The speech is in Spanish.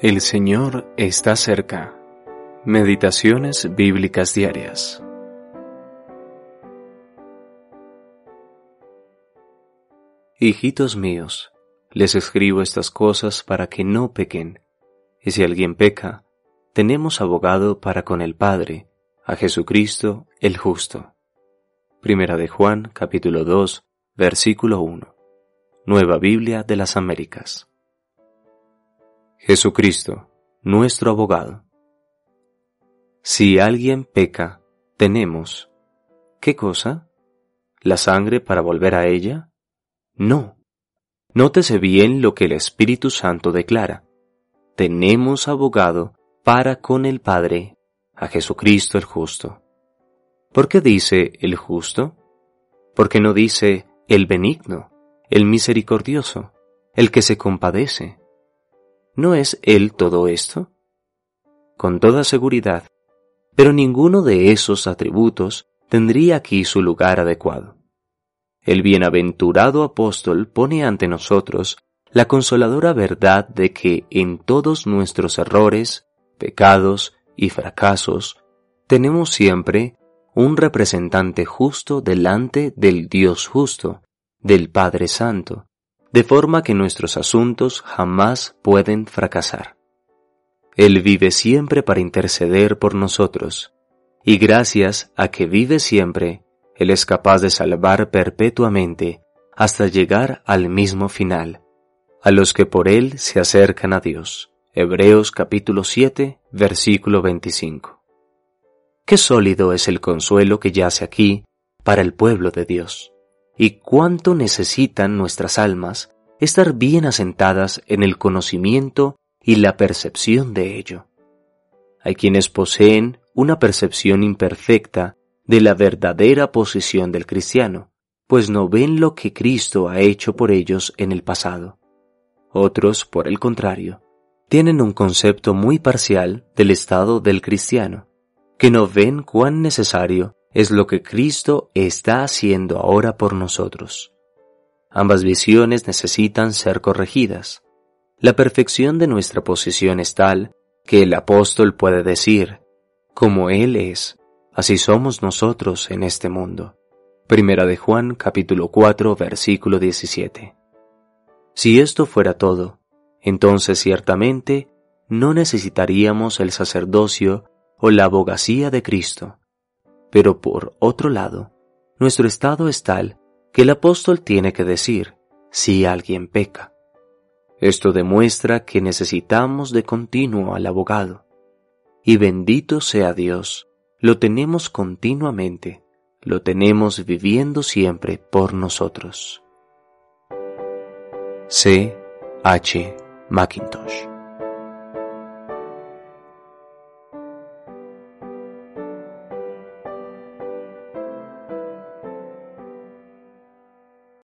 El Señor está cerca. Meditaciones bíblicas diarias. Hijitos míos, les escribo estas cosas para que no pequen. Y si alguien peca, tenemos abogado para con el Padre, a Jesucristo el justo. Primera de Juan, capítulo 2, versículo 1. Nueva Biblia de las Américas. Jesucristo, nuestro abogado. Si alguien peca, tenemos. ¿Qué cosa? ¿La sangre para volver a ella? No. Nótese bien lo que el Espíritu Santo declara. Tenemos abogado para con el Padre, a Jesucristo el justo. ¿Por qué dice el justo? ¿Por qué no dice el benigno? el misericordioso, el que se compadece. ¿No es Él todo esto? Con toda seguridad, pero ninguno de esos atributos tendría aquí su lugar adecuado. El bienaventurado apóstol pone ante nosotros la consoladora verdad de que en todos nuestros errores, pecados y fracasos tenemos siempre un representante justo delante del Dios justo, del Padre Santo, de forma que nuestros asuntos jamás pueden fracasar. Él vive siempre para interceder por nosotros, y gracias a que vive siempre, Él es capaz de salvar perpetuamente hasta llegar al mismo final, a los que por Él se acercan a Dios. Hebreos capítulo 7, versículo 25. Qué sólido es el consuelo que yace aquí para el pueblo de Dios y cuánto necesitan nuestras almas estar bien asentadas en el conocimiento y la percepción de ello. Hay quienes poseen una percepción imperfecta de la verdadera posición del cristiano, pues no ven lo que Cristo ha hecho por ellos en el pasado. Otros, por el contrario, tienen un concepto muy parcial del estado del cristiano, que no ven cuán necesario es lo que Cristo está haciendo ahora por nosotros. Ambas visiones necesitan ser corregidas. La perfección de nuestra posición es tal que el apóstol puede decir, como Él es, así somos nosotros en este mundo. Primera de Juan capítulo 4 versículo 17. Si esto fuera todo, entonces ciertamente no necesitaríamos el sacerdocio o la abogacía de Cristo, pero por otro lado, nuestro estado es tal que el apóstol tiene que decir si alguien peca. Esto demuestra que necesitamos de continuo al abogado. Y bendito sea Dios, lo tenemos continuamente, lo tenemos viviendo siempre por nosotros. C. H. Macintosh